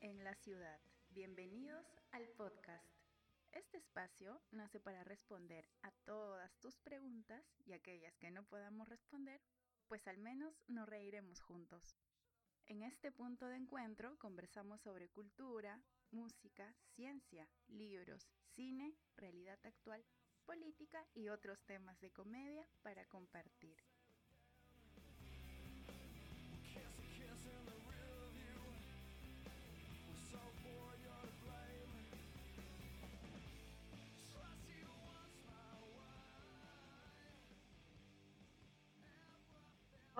En la ciudad. Bienvenidos al podcast. Este espacio nace para responder a todas tus preguntas y aquellas que no podamos responder, pues al menos nos reiremos juntos. En este punto de encuentro conversamos sobre cultura, música, ciencia, libros, cine, realidad actual, política y otros temas de comedia para compartir.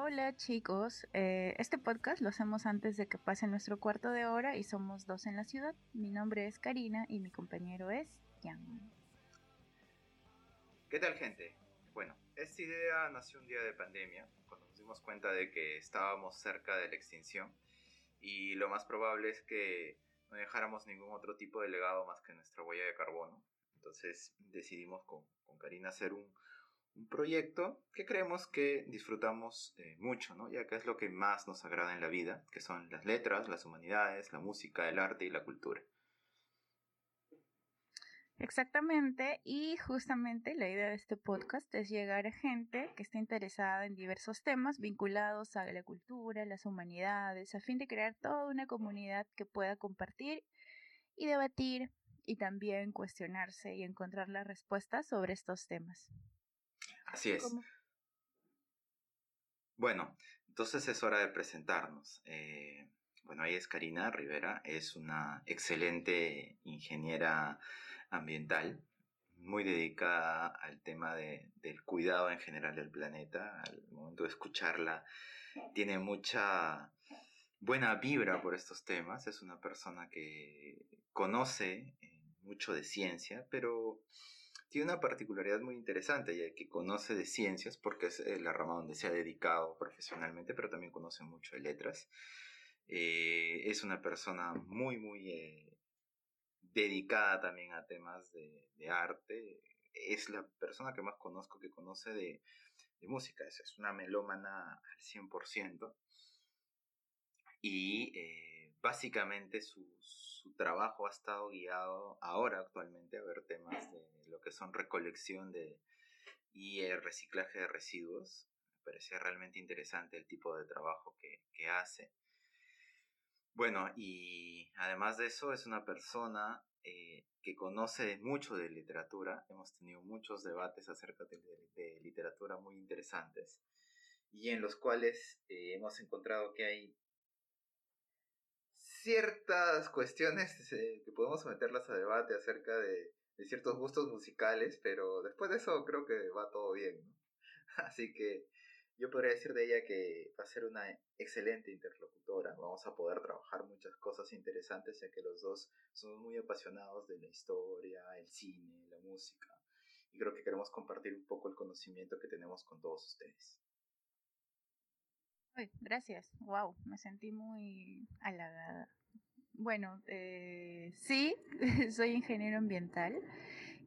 Hola chicos, eh, este podcast lo hacemos antes de que pase nuestro cuarto de hora y somos dos en la ciudad. Mi nombre es Karina y mi compañero es Jan. ¿Qué tal gente? Bueno, esta idea nació un día de pandemia, cuando nos dimos cuenta de que estábamos cerca de la extinción y lo más probable es que no dejáramos ningún otro tipo de legado más que nuestra huella de carbono. Entonces decidimos con, con Karina hacer un, un proyecto que creemos que disfrutamos eh, mucho, ¿no? ya que es lo que más nos agrada en la vida, que son las letras, las humanidades, la música, el arte y la cultura. Exactamente, y justamente la idea de este podcast es llegar a gente que esté interesada en diversos temas vinculados a la cultura, las humanidades, a fin de crear toda una comunidad que pueda compartir y debatir y también cuestionarse y encontrar las respuestas sobre estos temas. Así es. Bueno, entonces es hora de presentarnos. Eh, bueno, ahí es Karina Rivera, es una excelente ingeniera ambiental, muy dedicada al tema del cuidado en general del planeta. Al momento de escucharla, tiene mucha buena vibra por estos temas. Es una persona que conoce eh, mucho de ciencia, pero tiene una particularidad muy interesante, ya que conoce de ciencias, porque es eh, la rama donde se ha dedicado profesionalmente, pero también conoce mucho de letras. Eh, es una persona muy, muy eh, dedicada también a temas de, arte. Es la persona que más conozco que conoce de, música. Es, una melómana al 100% y básicamente su, trabajo ha estado guiado ahora actualmente a ver temas de lo que son recolección de, y el reciclaje de residuos. Me parece realmente interesante el tipo de trabajo que, hace. Bueno, y además de eso es una persona eh, que conoce mucho de literatura. Hemos tenido muchos debates acerca de, literatura muy interesantes y en los cuales eh, hemos encontrado que hay ciertas cuestiones eh, que podemos someterlas a debate acerca de, ciertos gustos musicales, pero después de eso creo que va todo bien, ¿no? Así que yo podría decir de ella que va a ser una excelente interlocutora, vamos a poder trabajar muchas cosas interesantes ya que los dos somos muy apasionados de la historia, el cine, la música, y creo que queremos compartir un poco el conocimiento que tenemos con todos ustedes gracias. Wow, me sentí muy halagada. Bueno, eh, sí, soy ingeniero ambiental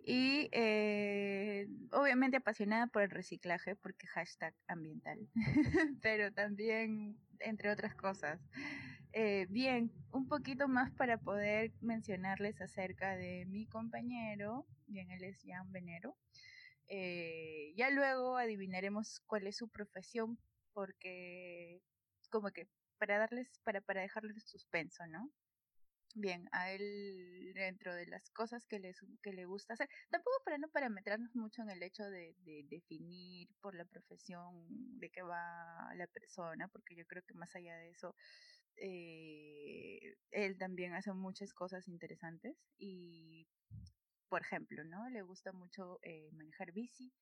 y eh, obviamente apasionada por el reciclaje porque hashtag ambiental, pero también entre otras cosas. Eh, bien, un poquito más para poder mencionarles acerca de mi compañero, bien, él es Jan Venero. ya luego adivinaremos cuál es su profesión porque como que para darles, para, para dejarles suspenso, ¿no? Bien, a él dentro de las cosas que, les, que le gusta hacer, tampoco para no parametrarnos mucho en el hecho de, de definir por la profesión de qué va la persona, porque yo creo que más allá de eso, eh, él también hace muchas cosas interesantes y, por ejemplo, ¿no? Le gusta mucho eh, manejar bici,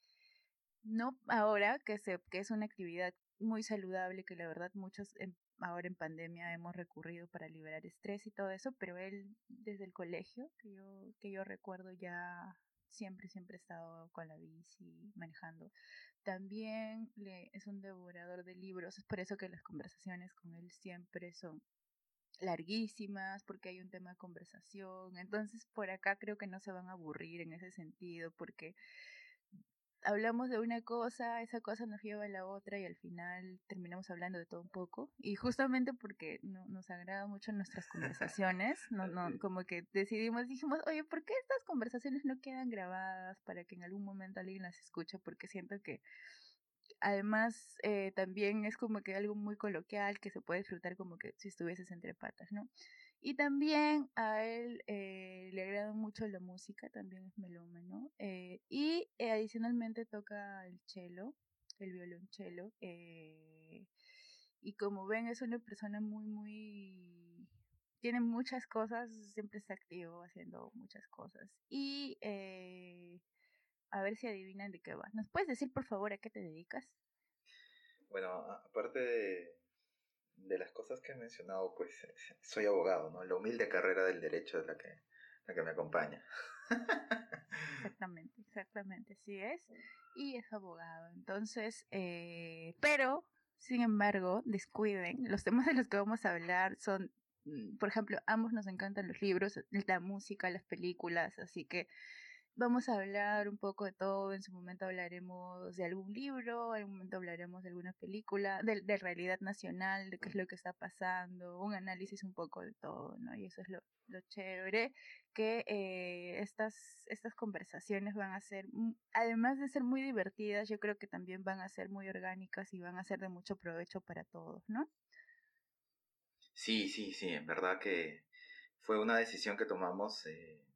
no ahora que, se, que es una actividad muy saludable que la verdad muchos ahora en pandemia hemos recurrido para liberar estrés y todo eso, pero él desde el colegio, que yo, que yo recuerdo ya siempre, siempre ha estado con la bici manejando. También le, es un devorador de libros, es por eso que las conversaciones con él siempre son larguísimas porque hay un tema de conversación. Entonces, por acá creo que no se van a aburrir en ese sentido porque hablamos de una cosa, esa cosa nos lleva a la otra y al final terminamos hablando de todo un poco. Y justamente porque no, nos agrada mucho nuestras conversaciones, no, no, como que decidimos, dijimos, oye, ¿por qué estas conversaciones no quedan grabadas para que en algún momento alguien las escuche? Porque siento que además eh, también es como que algo muy coloquial que se puede disfrutar como que si estuvieses entre patas, ¿no? Y también a él mucho la música, también es melómano. Eh, y eh, adicionalmente toca el cello, el violonchelo. Eh, y como ven, es una persona muy, muy... Tiene muchas cosas, siempre está activo haciendo muchas cosas. Y eh, a ver si adivinan de qué va. ¿Nos puedes decir, por favor, a qué te dedicas? Bueno, aparte de, de las cosas que he mencionado, pues soy abogado, ¿no? La humilde carrera del derecho es la que, la que me acompaña. Exactamente, exactamente, sí es. Y es abogado. Entonces, eh, pero, sin embargo, descuiden, los temas de los que vamos a hablar son, mm, por ejemplo, ambos nos encantan los libros, la música, las películas, así que vamos a hablar un poco de todo. En su momento hablaremos de algún libro, en algún momento hablaremos de alguna película, de, de, realidad nacional, de qué es lo que está pasando, un análisis un poco de todo, ¿no? Y eso es lo, lo chévere, que eh, estas, estas conversaciones van a ser, además de ser muy divertidas, yo creo que también van a ser muy orgánicas y van a ser de mucho provecho para todos, ¿no? Sí, sí, sí, en verdad que fue una decisión que tomamos. Eh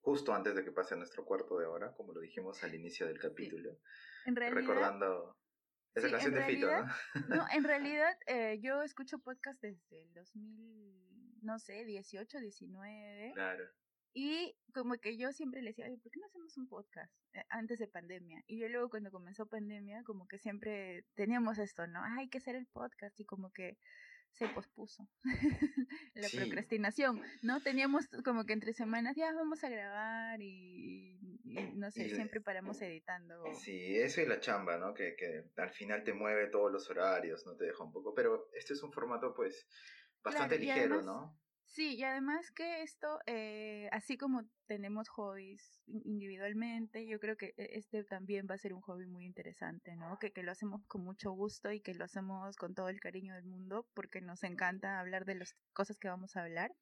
justo antes de que pase nuestro cuarto de hora, como lo dijimos al inicio del capítulo. En realidad, recordando esa sí, canción de realidad, Fito, ¿no? No, en realidad eh, yo escucho podcast desde el 2000, no sé, 18, 19. Claro. Y como que yo siempre le decía, ¿por qué no hacemos un podcast eh, antes de pandemia? Y yo luego cuando comenzó pandemia, como que siempre teníamos esto, ¿no? Hay que hacer el podcast y como que se pospuso la sí. procrastinación, ¿no? Teníamos como que entre semanas ya vamos a grabar y, y no sé, y, siempre paramos editando. Sí, eso y la chamba, ¿no? Que, que al final te mueve todos los horarios, no te deja un poco, pero este es un formato pues bastante claro, ligero, además, ¿no? Sí, y además que esto, eh, así como tenemos hobbies individualmente, yo creo que e, este también va a ser un hobby muy interesante, ¿no? Que, que lo hacemos con mucho gusto y que lo hacemos con todo el cariño del mundo, porque nos encanta hablar de las cosas que vamos a hablar.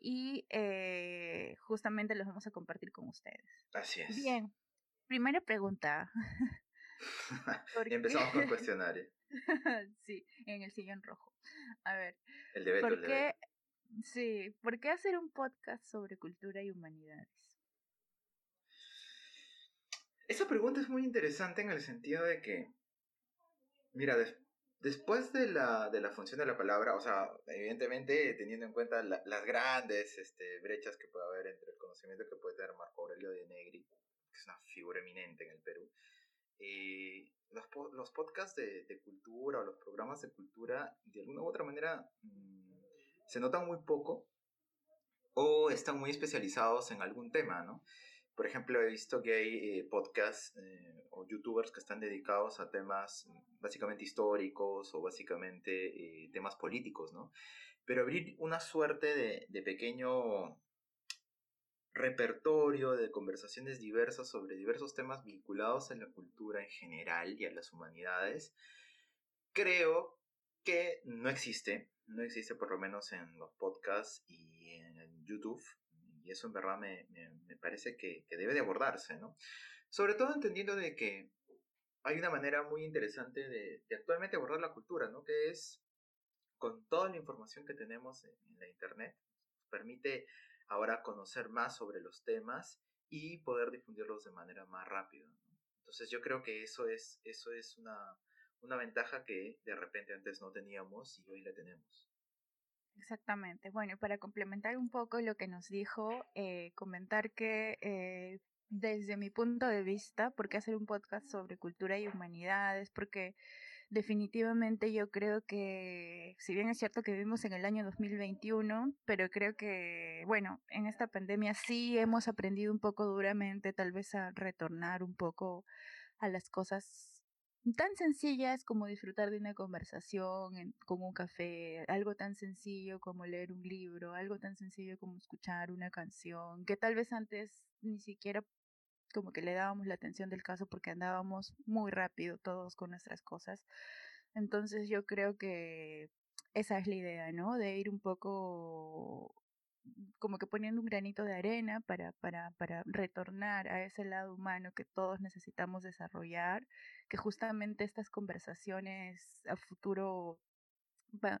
Y eh, justamente los vamos a compartir con ustedes. Así es. Bien, primera pregunta. empezamos con el cuestionario. sí, en el sillón rojo. A ver. El de Beto, ¿por el de qué. Sí, ¿por qué hacer un podcast sobre cultura y humanidades? Esa pregunta es muy interesante en el sentido de que, mira, des, después de la, de la función de la palabra, o sea, evidentemente teniendo en cuenta la, las grandes este, brechas que puede haber entre el conocimiento que puede tener Marco Aurelio de Negri, que es una figura eminente en el Perú, eh, los, los podcasts de, de, cultura o los programas de cultura, de alguna u otra manera, mmm, se notan muy poco o están muy especializados en algún tema, ¿no? Por ejemplo, he visto que hay eh, podcasts eh, o youtubers que están dedicados a temas básicamente históricos o básicamente eh, temas políticos, ¿no? Pero abrir una suerte de, de, pequeño repertorio de conversaciones diversas sobre diversos temas vinculados a la cultura en general y a las humanidades, creo que no existe, no existe por lo menos en los podcasts y en YouTube, y eso en verdad me, parece que, debe de abordarse, ¿no? Sobre todo entendiendo de que hay una manera muy interesante de, actualmente abordar la cultura, ¿no? Que es con toda la información que tenemos en, la Internet, permite ahora conocer más sobre los temas y poder difundirlos de manera más rápida. Entonces yo creo que eso es, eso es una, una ventaja que de repente antes no teníamos y hoy la tenemos. Exactamente. Bueno, para complementar un poco lo que nos dijo, eh, comentar que eh, desde mi punto de vista, ¿por qué hacer un podcast sobre cultura y humanidades? Porque definitivamente yo creo que, si bien es cierto que vivimos en el año 2021, pero creo que, bueno, en esta pandemia sí hemos aprendido un poco duramente, tal vez a retornar un poco a las cosas tan sencillas como disfrutar de una conversación en, con un café, algo tan sencillo como leer un libro, algo tan sencillo como escuchar una canción, que tal vez antes ni siquiera como que le dábamos la atención del caso porque andábamos muy rápido todos con nuestras cosas. Entonces yo creo que esa es la idea, ¿no? De ir un poco como que poniendo un granito de arena para, para, para retornar a ese lado humano que todos necesitamos desarrollar, que justamente estas conversaciones a futuro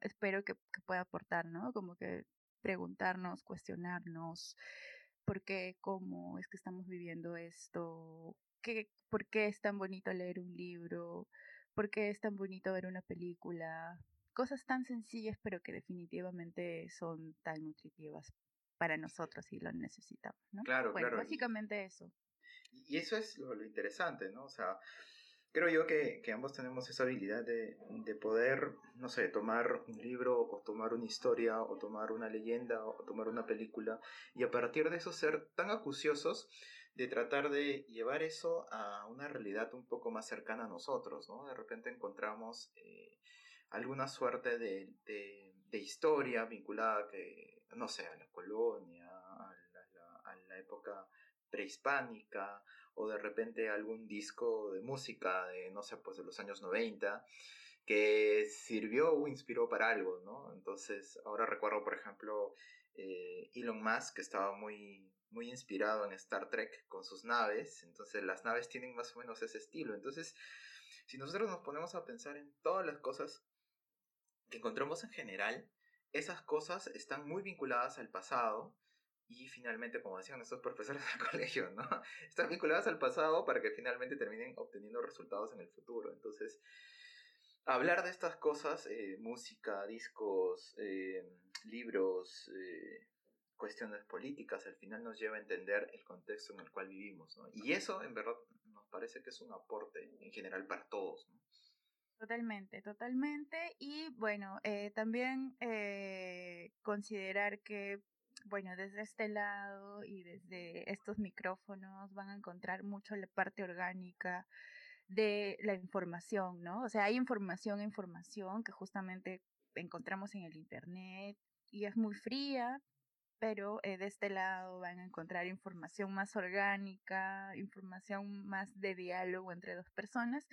espero que, que pueda aportar, ¿no? Como que preguntarnos, cuestionarnos por qué, cómo es que estamos viviendo esto, qué, por qué es tan bonito leer un libro, por qué es tan bonito ver una película, cosas tan sencillas pero que definitivamente son tan nutritivas para nosotros y lo necesitamos, ¿no? Claro, bueno, claro. Básicamente eso. Y eso es lo, lo interesante, ¿no? O sea, creo yo que, que ambos tenemos esa habilidad de, de, poder, no sé, tomar un libro o tomar una historia o tomar una leyenda o tomar una película y a partir de eso ser tan acuciosos de tratar de llevar eso a una realidad un poco más cercana a nosotros, ¿no? De repente encontramos eh, alguna suerte de, de, historia vinculada que, no sé, a la colonia, a la, a la época prehispánica o de repente algún disco de música de, no sé, pues de los años 90 que sirvió o inspiró para algo, ¿no? Entonces, ahora recuerdo, por ejemplo, eh, Elon Musk, que estaba muy, muy inspirado en Star Trek con sus naves, entonces las naves tienen más o menos ese estilo. Entonces, si nosotros nos ponemos a pensar en todas las cosas que encontramos en general, esas cosas están muy vinculadas al pasado, y finalmente, como decían nuestros profesores del colegio, ¿no? Están vinculadas al pasado para que finalmente terminen obteniendo resultados en el futuro. Entonces, hablar de estas cosas, eh, música, discos, eh, libros, eh, cuestiones políticas, al final nos lleva a entender el contexto en el cual vivimos, ¿no? Y eso, en verdad, nos parece que es un aporte en general para todos, ¿no? Totalmente, totalmente. Y bueno, también considerar que bueno, desde este lado y desde estos micrófonos van a encontrar mucho la parte orgánica de la información, ¿no? O sea, hay información, información que justamente encontramos en el Internet y es muy fría, pero eh, de este lado van a encontrar información más orgánica, información más de diálogo entre dos personas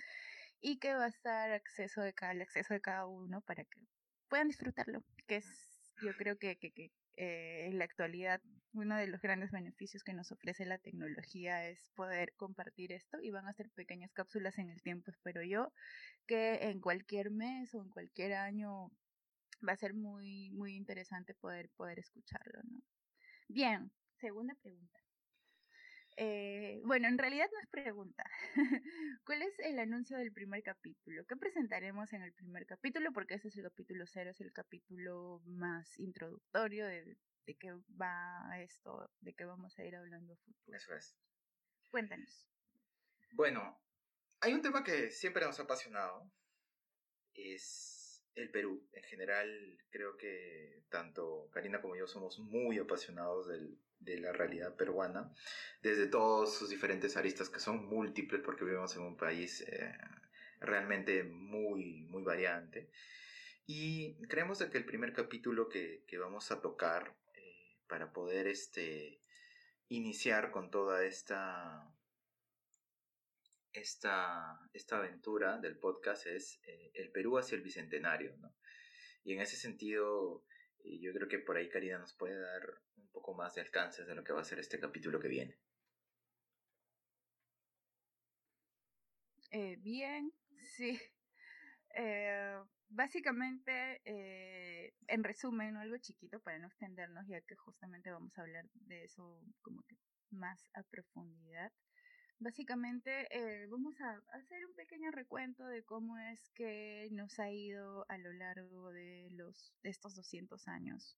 y que va a estar acceso de cada, el acceso de cada uno para que puedan disfrutarlo, que es yo creo que, que, que eh, en la actualidad uno de los grandes beneficios que nos ofrece la tecnología es poder compartir esto y van a ser pequeñas cápsulas en el tiempo, espero yo, que en cualquier mes o en cualquier año va a ser muy, muy interesante poder, poder escucharlo, ¿no? Bien, segunda pregunta. Eh, bueno, en realidad no es pregunta. ¿Cuál es el anuncio del primer capítulo? ¿Qué presentaremos en el primer capítulo? Porque ese es el capítulo cero, es el capítulo más introductorio de, de qué va esto, de qué vamos a ir hablando futuro. Eso es. Cuéntanos. Bueno, hay un tema que siempre nos ha apasionado. Es el Perú. En general, creo que tanto Karina como yo somos muy apasionados del, de la realidad peruana, desde todos sus diferentes aristas que son múltiples porque vivimos en un país eh, realmente muy, muy variante. Y creemos que el primer capítulo que, que vamos a tocar eh, para poder este, iniciar con toda esta, esta, esta aventura del podcast es eh, el Perú hacia el Bicentenario. Y en ese sentido, yo creo que por ahí Karina nos puede dar poco más de alcances de lo que va a ser este capítulo que viene. Eh, bien, sí. Eh, básicamente, eh, en resumen, algo chiquito para no extendernos, ya que justamente vamos a hablar de eso como que más a profundidad. Básicamente eh, vamos a hacer un pequeño recuento de cómo es que nos ha ido a lo largo de, los, de estos 200 años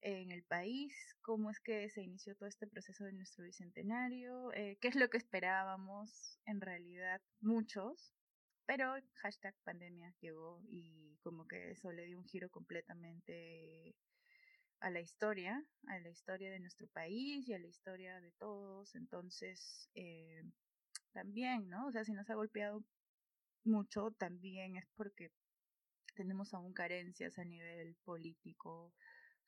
en el país, cómo es que se inició todo este proceso de nuestro bicentenario, eh, qué es lo que esperábamos en realidad muchos, pero hashtag pandemia llegó y como que eso le dio un giro completamente a la historia, a la historia de nuestro país y a la historia de todos. Entonces, eh, también, ¿no? O sea, si nos ha golpeado mucho, también es porque tenemos aún carencias a nivel político,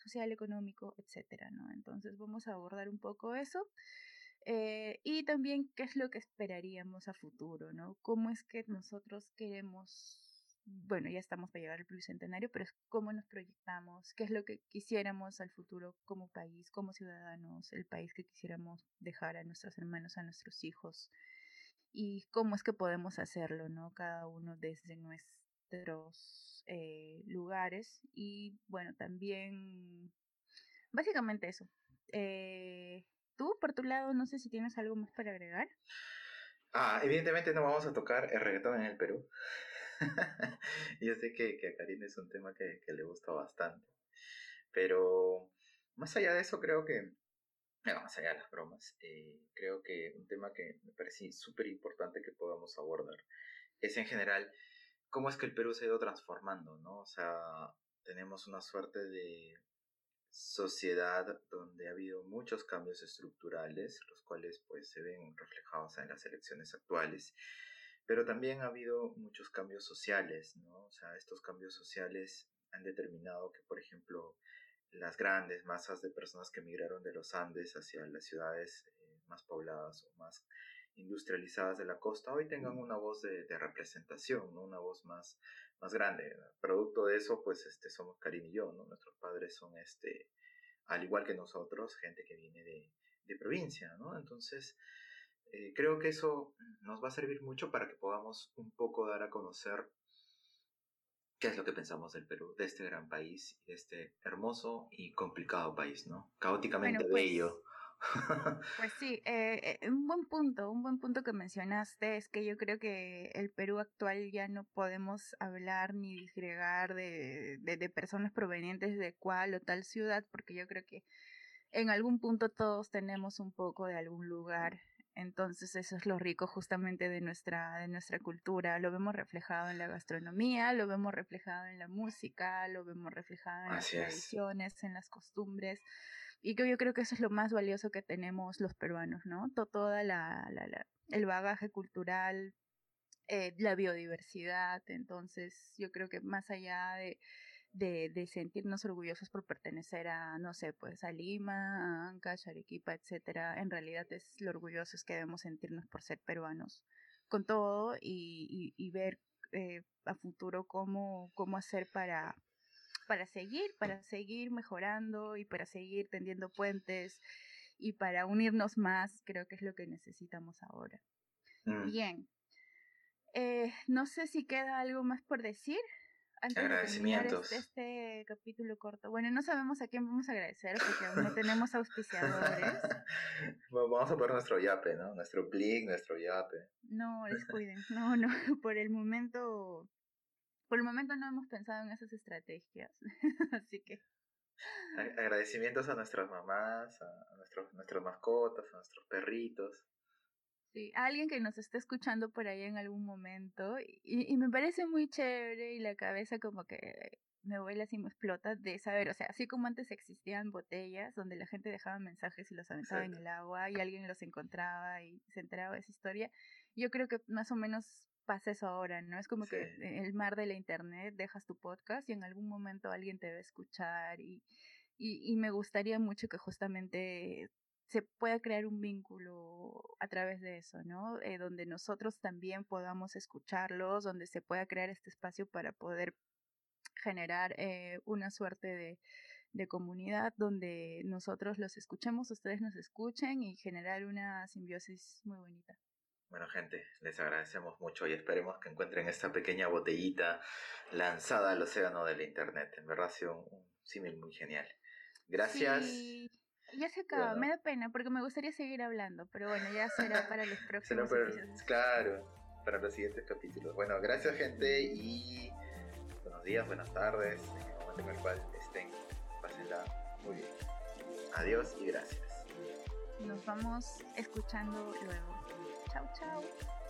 social, económico, etcétera, ¿no? Entonces vamos a abordar un poco eso. Eh, y también qué es lo que esperaríamos a futuro, ¿no? ¿Cómo es que nosotros queremos bueno, ya estamos para llegar al bicentenario, pero es cómo nos proyectamos, qué es lo que quisiéramos al futuro como país, como ciudadanos, el país que quisiéramos dejar a nuestros hermanos, a nuestros hijos, y cómo es que podemos hacerlo, ¿no? Cada uno desde nuestros eh, lugares y, bueno, también, básicamente eso. Eh, tú, por tu lado, no sé si tienes algo más para agregar. Ah, evidentemente no vamos a tocar el reggaetón en el Perú. Yo sé que, que, a Karina es un tema que, que, le gusta bastante. Pero más allá de eso, creo que, más allá de las bromas, eh, creo que un tema que me parece súper importante que podamos abordar es en general cómo es que el Perú se ha ido transformando, ¿no? O sea, tenemos una suerte de sociedad donde ha habido muchos cambios estructurales, los cuales pues se ven reflejados en las elecciones actuales pero también ha habido muchos cambios sociales, ¿no? O sea, estos cambios sociales han determinado que, por ejemplo, las grandes masas de personas que migraron de los Andes hacia las ciudades eh, más pobladas o más industrializadas de la costa hoy tengan una voz de, representación, ¿no? una voz más, más grande. Producto de eso, pues este, somos Karim y yo, ¿no? nuestros padres son, este, al igual que nosotros, gente que viene de, de provincia, ¿no? Entonces, eh, creo que eso nos va a servir mucho para que podamos un poco dar a conocer qué es lo que pensamos del Perú, de este gran país, de este hermoso y complicado país, ¿no? Caóticamente pues bello. Pues sí, eh, eh, un buen punto, un buen punto que mencionaste es que yo creo que el Perú actual ya no podemos hablar ni disgregar de, de, de personas provenientes de cual o tal ciudad, porque yo creo que en algún punto todos tenemos un poco de algún lugar entonces eso es lo rico justamente de nuestra, de nuestra cultura. Lo vemos reflejado en la gastronomía, lo vemos reflejado en la música, lo vemos reflejado en las tradiciones, en las costumbres. Y que yo creo que eso es lo más valioso que tenemos los peruanos, ¿no? Toda la, la, el bagaje cultural, eh, la biodiversidad. Entonces yo creo que más allá de de, de, sentirnos orgullosos por pertenecer a, no sé, pues a Lima, a Ancash, Arequipa, etcétera. En realidad es lo orgullosos que debemos sentirnos por ser peruanos con todo y, y, ver eh, a futuro cómo, cómo hacer para, para seguir, para seguir mejorando y para seguir tendiendo puentes y para unirnos más, creo que es lo que necesitamos ahora. Mm. Bien. Eh, no sé si queda algo más por decir antes Agradecimientos. De este, capítulo corto. Bueno, no sabemos a quién vamos a agradecer porque aún no tenemos auspiciadores. vamos a poner nuestro yape, ¿no? Nuestro blink, nuestro yape. No, descuiden. No, no, por el momento. Por el momento no hemos pensado en esas estrategias. Así que. Agradecimientos a nuestras mamás, a nuestros, nuestras mascotas, a nuestros perritos. Sí, alguien que nos esté escuchando por ahí en algún momento y, y me parece muy chévere y la cabeza como que me vuela así me explota de saber, o sea, así como antes existían botellas donde la gente dejaba mensajes y los aventaba en el agua y alguien los encontraba y se enteraba de esa historia, yo creo que más o menos pasa eso ahora, ¿no? Es como que en el mar de la internet dejas tu podcast y en algún momento alguien te va a escuchar y, y, y me gustaría mucho que justamente se pueda crear un vínculo a través de eso, ¿no? Eh, donde nosotros también podamos escucharlos, donde se pueda crear este espacio para poder generar eh, una suerte de, de, comunidad donde nosotros los escuchemos, ustedes nos escuchen y generar una simbiosis muy bonita. Bueno, gente, les agradecemos mucho y esperemos que encuentren esta pequeña botellita lanzada al océano del Internet. En verdad ha sido un, símil muy genial. Gracias. Ya se acaba, me da pena porque me gustaría seguir hablando, pero bueno, ya será para los próximos episodios. Claro, para los siguientes capítulos. Bueno, gracias gente y buenos días, buenas tardes, en el momento en el cual estén, pásenla muy bien. Adiós y gracias. Nos vamos escuchando luego. Ciao, ciao.